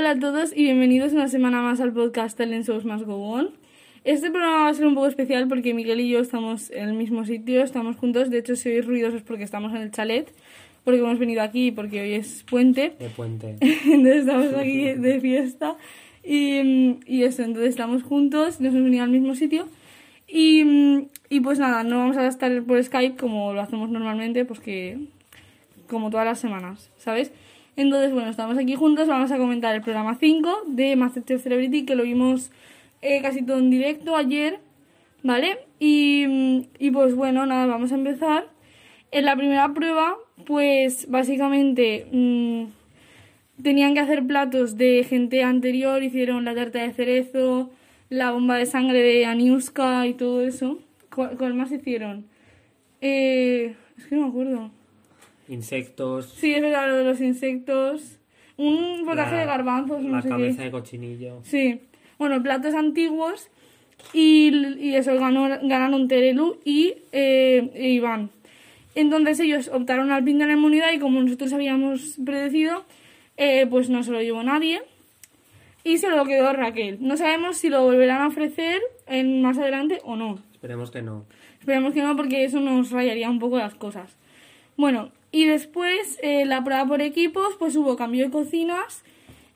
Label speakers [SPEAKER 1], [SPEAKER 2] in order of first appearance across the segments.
[SPEAKER 1] Hola a todos y bienvenidos una semana más al podcast Talent Shows Más Go On. Este programa va a ser un poco especial porque Miguel y yo estamos en el mismo sitio, estamos juntos. De hecho, si oís ruidosos porque estamos en el chalet, porque hemos venido aquí porque hoy es puente.
[SPEAKER 2] De puente.
[SPEAKER 1] entonces estamos aquí de fiesta. Y, y eso, entonces estamos juntos, nos hemos venido al mismo sitio. Y, y pues nada, no vamos a estar por Skype como lo hacemos normalmente, pues que como todas las semanas, ¿sabes? Entonces, bueno, estamos aquí juntos, vamos a comentar el programa 5 de Masterchef Celebrity, que lo vimos eh, casi todo en directo ayer, ¿vale? Y, y pues bueno, nada, vamos a empezar. En la primera prueba, pues básicamente mm, tenían que hacer platos de gente anterior, hicieron la tarta de cerezo, la bomba de sangre de Aniuska y todo eso. ¿Cuál, cuál más hicieron? Eh, es que no me acuerdo.
[SPEAKER 2] Insectos.
[SPEAKER 1] Sí, es verdad, lo de los insectos. Un potaje de garbanzos, no
[SPEAKER 2] La
[SPEAKER 1] sé
[SPEAKER 2] cabeza
[SPEAKER 1] qué.
[SPEAKER 2] de cochinillo.
[SPEAKER 1] Sí. Bueno, platos antiguos. Y, y eso, ganó, ganaron Terelu y eh, e Iván. Entonces ellos optaron al pin de la inmunidad y como nosotros habíamos predecido, eh, pues no se lo llevó nadie. Y se lo quedó Raquel. No sabemos si lo volverán a ofrecer en, más adelante o no.
[SPEAKER 2] Esperemos que no.
[SPEAKER 1] Esperemos que no, porque eso nos rayaría un poco las cosas. Bueno, y después eh, la prueba por equipos, pues hubo cambio de cocinas,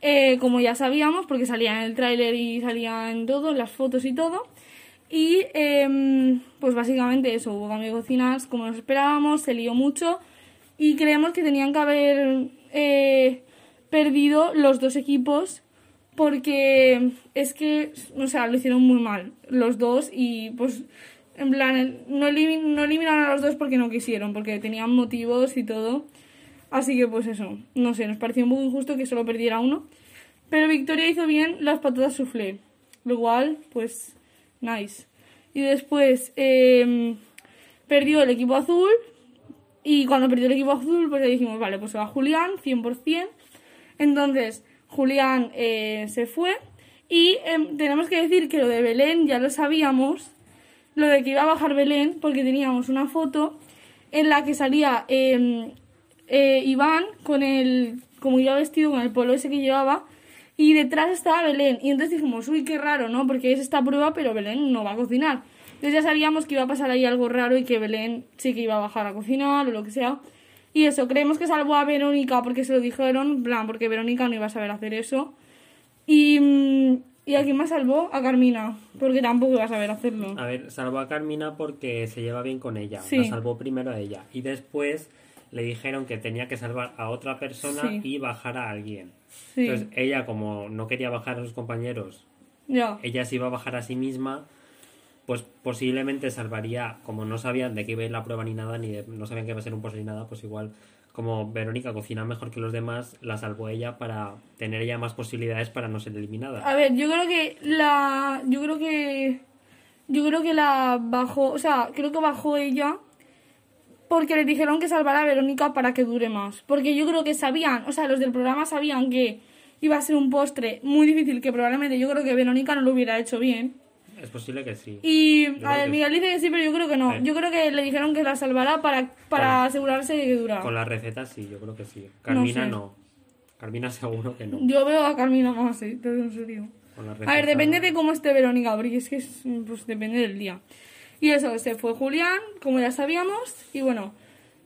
[SPEAKER 1] eh, como ya sabíamos, porque salía en el tráiler y salía en todo, las fotos y todo. Y em, pues básicamente eso, hubo cambio de cocinas como nos esperábamos, se lió mucho y creemos que tenían que haber eh, perdido los dos equipos porque es que, o sea, lo hicieron muy mal los dos y pues en plan no, no eliminaron a los dos porque no quisieron, porque tenían motivos y todo. Así que pues eso, no sé, nos pareció un poco injusto que solo perdiera uno. Pero Victoria hizo bien las patatas soufflé, lo cual pues nice. Y después em, perdió el equipo azul y cuando perdió el equipo azul pues le dijimos, vale, pues se va Julián, 100%. Entonces, Julián eh, se fue. Y em, tenemos que decir que lo de Belén ya lo sabíamos. Lo de que iba a bajar Belén, porque teníamos una foto en la que salía em, eh, Iván con el. como iba vestido con el polo ese que llevaba. Y detrás estaba Belén. Y entonces dijimos, uy, qué raro, ¿no? Porque es esta prueba, pero Belén no va a cocinar. Entonces ya sabíamos que iba a pasar ahí algo raro y que Belén sí que iba a bajar a cocinar o lo que sea. Y eso, creemos que salvó a Verónica porque se lo dijeron, plan, porque Verónica no iba a saber hacer eso. Y, mm, y a quién más salvó? A Carmina, porque tampoco iba a saber hacerlo.
[SPEAKER 2] A ver, salvó a Carmina porque se lleva bien con ella.
[SPEAKER 1] Sí.
[SPEAKER 2] La salvó primero a ella. Y después le dijeron que tenía que salvar a otra persona
[SPEAKER 1] Sí.
[SPEAKER 2] y bajar a alguien.
[SPEAKER 1] Sí,
[SPEAKER 2] Entonces ella, como no quería bajar a sus compañeros,
[SPEAKER 1] ya.
[SPEAKER 2] ella se iba a bajar a sí misma, pues posiblemente salvaría, como no sabían de qué iba a ir la prueba ni nada, ni de- no sabían que iba a ser un post ni nada, pues igual como Verónica cocina mejor que los demás, la salvó ella para tener ella más posibilidades para no ser eliminada.
[SPEAKER 1] A ver, yo creo que la. Yo creo que. Yo creo que la bajó. O sea, creo que bajó ella. Porque le dijeron que salvara a Verónica para que dure más. Porque yo creo que sabían. O sea, los del programa sabían que iba a ser un postre muy difícil. Que probablemente yo creo que Verónica no lo hubiera hecho bien.
[SPEAKER 2] Es posible que sí.
[SPEAKER 1] Y. A ver, Miguel dice que sí, pero yo creo que no.
[SPEAKER 2] Sí.
[SPEAKER 1] Yo creo que le dijeron que la salvara para, para asegurarse de que dura.
[SPEAKER 2] Con las recetas sí, yo creo que sí. Carmina
[SPEAKER 1] sé.
[SPEAKER 2] no. Carmina seguro que no.
[SPEAKER 1] Yo veo a Carmina más, ¿eh? Todo en serio.
[SPEAKER 2] Con
[SPEAKER 1] A ver, depende de cómo esté Verónica, porque es que es, pues depende del día. Y eso, se fue Julián, como ya sabíamos, y bueno,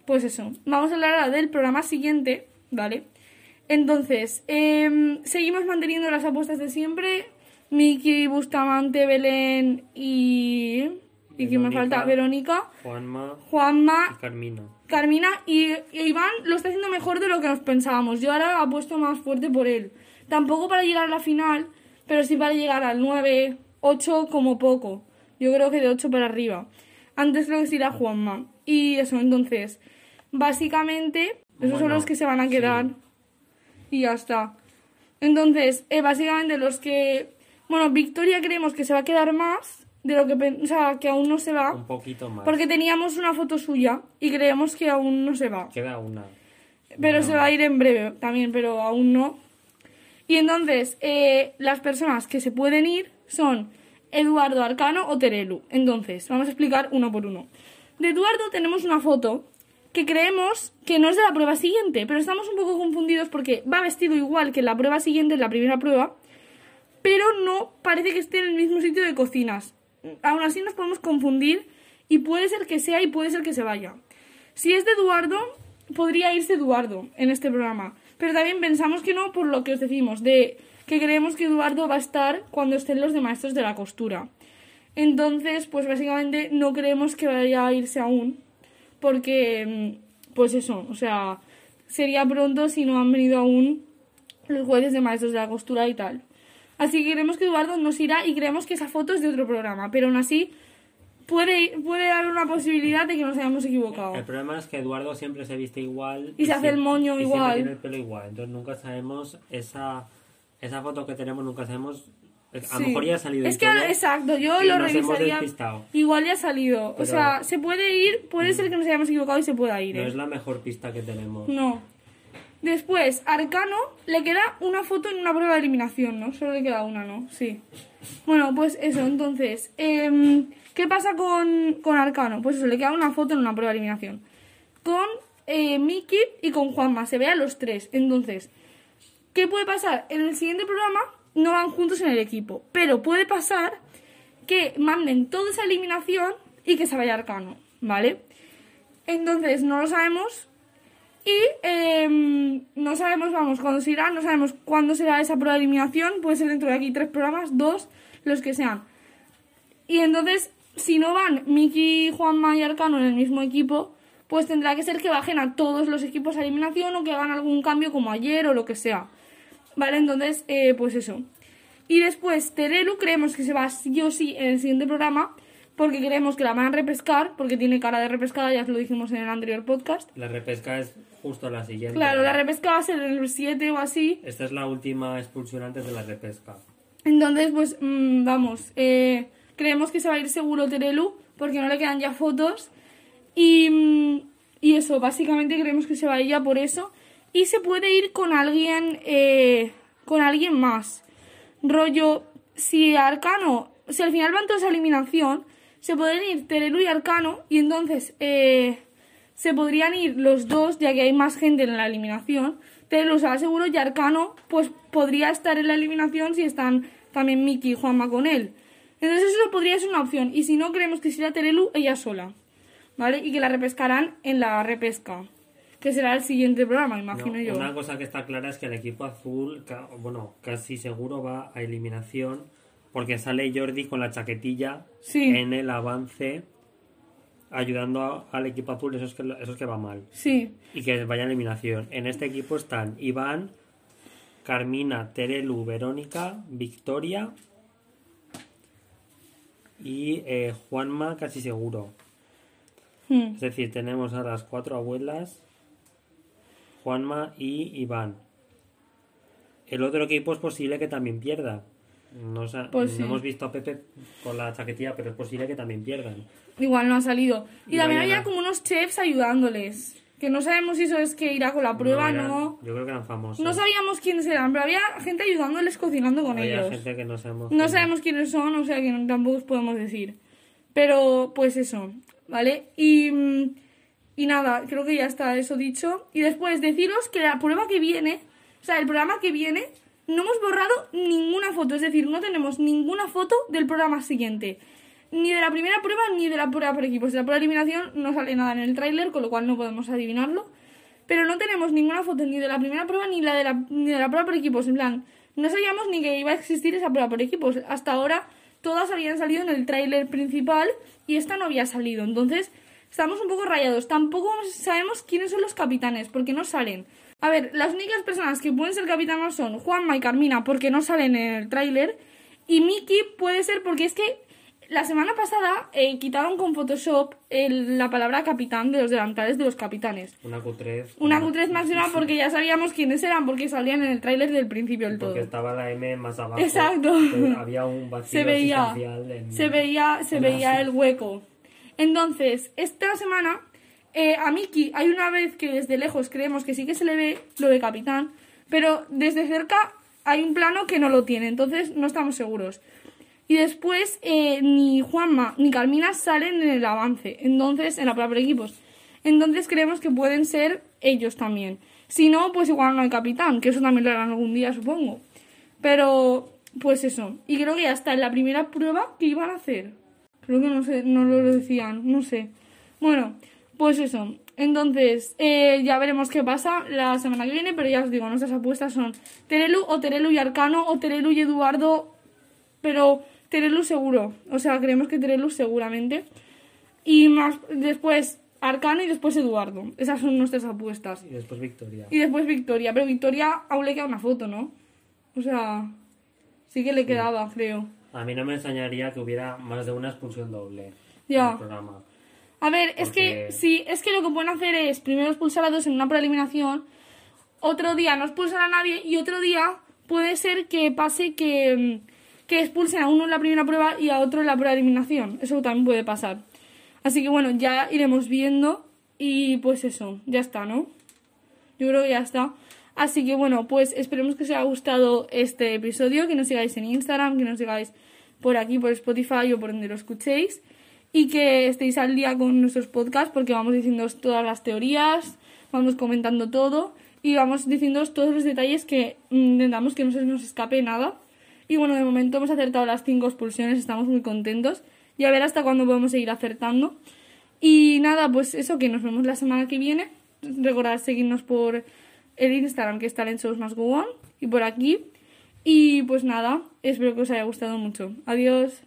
[SPEAKER 1] pues eso. Vamos a hablar ahora del programa siguiente, ¿vale? Entonces, em, seguimos manteniendo las apuestas de siempre. Miki, Bustamante, Belén y... ¿Y quién me falta? Verónica,
[SPEAKER 2] Juanma y
[SPEAKER 1] Juanma,
[SPEAKER 2] Carmina.
[SPEAKER 1] Carmina y, y Iván lo está haciendo mejor de lo que nos pensábamos. Yo ahora apuesto más fuerte por él. Tampoco para llegar a la final, pero sí para llegar al 9, 8 como poco. Yo creo que de 8 para arriba. Antes creo que sí era Juanma. Y eso, entonces, básicamente, esos son los que se van a
[SPEAKER 2] sí.
[SPEAKER 1] quedar. Y ya está. Entonces, eh, básicamente los que... Bueno, Victoria creemos que se va a quedar más de lo que... pen- O sea, que aún no se va.
[SPEAKER 2] Un poquito más.
[SPEAKER 1] Porque teníamos una foto suya y creemos que aún no se va.
[SPEAKER 2] Queda una.
[SPEAKER 1] Pero se va a ir en breve también, pero aún no. Y entonces, eh, las personas que se pueden ir son Eduardo Arcano o Terelu. Entonces, vamos a explicar uno por uno. De Eduardo tenemos una foto que creemos que no es de la prueba siguiente, pero estamos un poco confundidos porque va vestido igual que en la prueba siguiente, en la primera prueba, pero no parece que esté en el mismo sitio de cocinas. Aún así nos podemos confundir y puede ser que sea y puede ser que se vaya. Si es de Eduardo, podría irse Eduardo en este programa, pero también pensamos que no por lo que os decimos, de que creemos que Eduardo va a estar cuando estén los de maestros de la costura. Entonces, pues básicamente no creemos que vaya a irse aún, porque, mm, pues eso, o sea, sería pronto si no han venido aún los jueces de maestros de la costura y tal. Así que creemos que Eduardo nos irá y creemos que esa foto es de otro programa, pero aún así puede, puede haber una posibilidad de que nos hayamos equivocado.
[SPEAKER 2] El problema es que Eduardo siempre se viste igual.
[SPEAKER 1] Y se hace el moño
[SPEAKER 2] y
[SPEAKER 1] igual.
[SPEAKER 2] Siempre tiene el pelo igual. Entonces nunca sabemos esa, esa foto que tenemos, nunca sabemos. A lo
[SPEAKER 1] Sí.
[SPEAKER 2] mejor ya ha salido. y
[SPEAKER 1] Es que,
[SPEAKER 2] todo,
[SPEAKER 1] exacto, yo
[SPEAKER 2] y
[SPEAKER 1] lo revisaría. Igual ya ha salido. O
[SPEAKER 2] Pero-
[SPEAKER 1] sea, se puede ir, puede ser que nos hayamos equivocado y se pueda ir.
[SPEAKER 2] No
[SPEAKER 1] ¿eh?
[SPEAKER 2] es la mejor pista que tenemos.
[SPEAKER 1] No. Después, Arcano le queda una foto en una prueba de eliminación, ¿no? Solo le queda una, ¿no? Sí. Bueno, pues eso, entonces. em, ¿Qué pasa con, con Arcano? Pues eso, le queda una foto en una prueba de eliminación. Con eh, Miki y con Juanma, se ve a los tres. Entonces, ¿qué puede pasar? En el siguiente programa no van juntos en el equipo, pero puede pasar que manden toda esa eliminación y que se vaya Arcano, ¿vale? Entonces, no lo sabemos. Y em, no sabemos, vamos, cuándo se irá, no sabemos cuándo será esa prueba de eliminación. Puede ser dentro de aquí tres programas, dos, los que sean. Y entonces, si no van Miki, Juanma y Arcano en el mismo equipo, pues tendrá que ser que bajen a todos los equipos a eliminación o que hagan algún cambio como ayer o lo que sea. Vale, entonces, eh, pues eso. Y después, Terelu creemos que se va sí o sí en el siguiente programa, porque creemos que la van a repescar, porque tiene cara de repescada, ya os lo dijimos en el anterior podcast.
[SPEAKER 2] La repesca es justo la siguiente.
[SPEAKER 1] Claro, la repesca va a ser en el 7 o así.
[SPEAKER 2] Esta es la última expulsión antes de la repesca.
[SPEAKER 1] Entonces, pues, mm, vamos, eh, creemos que se va a ir seguro Terelu, porque no le quedan ya fotos. Y, mm, y eso, básicamente creemos que se va ella por eso. Y se puede ir con alguien, eh, con alguien más. Rollo, si Arcano, si al final van todos a eliminación, se pueden ir Terelu y Arcano, y entonces eh, se podrían ir los dos, ya que hay más gente en la eliminación. Terelu se va seguro y Arcano, pues podría estar en la eliminación si están también Miki y Juanma con él. Entonces eso podría ser una opción. Y si no, creemos que será Terelu ella sola. ¿Vale? Y que la repescarán en la repesca. Que será el siguiente programa,
[SPEAKER 2] No,
[SPEAKER 1] imagino yo.
[SPEAKER 2] Una cosa que está clara es que el equipo azul, bueno, casi seguro va a eliminación porque sale Jordi con la chaquetilla
[SPEAKER 1] Sí.
[SPEAKER 2] en el avance ayudando a- al equipo azul, eso es, que, eso es que va mal.
[SPEAKER 1] Sí.
[SPEAKER 2] Y que vaya eliminación. En este equipo están Iván, Carmina, Terelu, Verónica, Victoria y eh, Juanma casi seguro.
[SPEAKER 1] Hmm.
[SPEAKER 2] Es decir, tenemos a las cuatro abuelas, Juanma y Iván. El otro equipo es posible que también pierda. No,
[SPEAKER 1] Pues
[SPEAKER 2] no
[SPEAKER 1] sí.
[SPEAKER 2] hemos visto a Pepe con la chaquetilla, pero es posible que también pierdan.
[SPEAKER 1] Igual no ha salido. Y
[SPEAKER 2] No,
[SPEAKER 1] también había
[SPEAKER 2] no.
[SPEAKER 1] como unos chefs ayudándoles. Que no sabemos si eso es que irá con la prueba,
[SPEAKER 2] eran-
[SPEAKER 1] no.
[SPEAKER 2] Yo creo que eran famosos.
[SPEAKER 1] No sabíamos quiénes eran, pero había gente ayudándoles cocinando con
[SPEAKER 2] Había
[SPEAKER 1] ellos.
[SPEAKER 2] gente que no sabemos.
[SPEAKER 1] No sabemos quiénes son, o sea que no- tampoco os podemos decir. Pero, pues eso, ¿vale? Y, mm, y nada, creo que ya está eso dicho. Y después deciros que la prueba que viene, o sea, el programa que viene, no hemos borrado ninguna foto. Es decir, no tenemos ninguna foto del programa siguiente. Ni de la primera prueba ni de la prueba por equipos. De la prueba de eliminación no sale nada en el tráiler, con lo cual no podemos adivinarlo. Pero no tenemos ninguna foto ni de la primera prueba ni, la de la, ni de la prueba por equipos. En plan, no sabíamos ni que iba a existir esa prueba por equipos. Hasta ahora todas habían salido en el tráiler principal y esta no había salido. Entonces, estamos un poco rayados. Tampoco sabemos quiénes son los capitanes, porque no salen. A ver, las únicas personas que pueden ser capitanas son Juanma y Carmina, porque no salen en el tráiler. Y Miki puede ser porque es que la semana pasada eh, quitaron con Photoshop el- la palabra capitán de los delantales de los capitanes.
[SPEAKER 2] Una Q3.
[SPEAKER 1] Una Q3 máxima porque ya sabíamos quiénes eran, porque salían en el tráiler del principio del todo.
[SPEAKER 2] Porque estaba la M más abajo.
[SPEAKER 1] Exacto.
[SPEAKER 2] Había un vacío
[SPEAKER 1] se veía,
[SPEAKER 2] en-
[SPEAKER 1] se veía, se
[SPEAKER 2] en
[SPEAKER 1] veía el hueco. Entonces, esta semana, eh, a Miki hay una vez que desde lejos creemos que sí que se le ve lo de capitán, pero desde cerca hay un plano que no lo tiene, entonces no estamos seguros. Y después eh, ni Juanma ni Carmina salen en el avance, entonces en la prueba por equipos. Entonces creemos que pueden ser ellos también. Si no, pues igual no hay capitán, que eso también lo harán algún día, supongo. Pero, pues eso. Y creo que ya está en la primera prueba que iban a hacer. Creo que no sé, no lo decían, no sé. Bueno, pues eso. Entonces, eh, ya veremos qué pasa la semana que viene, pero ya os digo, nuestras apuestas son Terelu o Terelu y Arcano o Terelu y Eduardo, pero Terelu seguro. O sea, creemos que Terelu seguramente. Y más después Arcano y después Eduardo. Esas son nuestras apuestas.
[SPEAKER 2] Y después Victoria.
[SPEAKER 1] Y después Victoria. Pero Victoria aún le queda una foto, ¿no? O sea, sí que le quedaba, creo.
[SPEAKER 2] A mí no me extrañaría que hubiera más de una expulsión doble
[SPEAKER 1] Ya.
[SPEAKER 2] en el programa.
[SPEAKER 1] A ver, es que sí, es que lo que pueden hacer es primero expulsar a dos en una preeliminación, otro día no expulsar a nadie y otro día puede ser que pase que, mm, que expulsen a uno en la primera prueba y a otro en la prueba de eliminación. Eso también puede pasar. Así que bueno, ya iremos viendo y pues eso, ya está, ¿no? Yo creo que ya está. Así que bueno, pues esperemos que os haya gustado este episodio, que nos sigáis en Instagram, que nos sigáis por aquí, por Spotify o por donde lo escuchéis. Y que estéis al día con nuestros podcasts porque vamos diciendo todas las teorías, vamos comentando todo y vamos diciendo todos los detalles que intentamos que no se nos escape nada. Y bueno, de momento hemos acertado las cinco expulsiones, estamos muy contentos. Y a ver hasta cuándo podemos seguir acertando. Y nada, pues eso, que nos vemos la semana que viene. Recordad seguirnos por el Instagram, que es Talent Shows Más Go On, y por aquí. Y pues nada, espero que os haya gustado mucho. Adiós.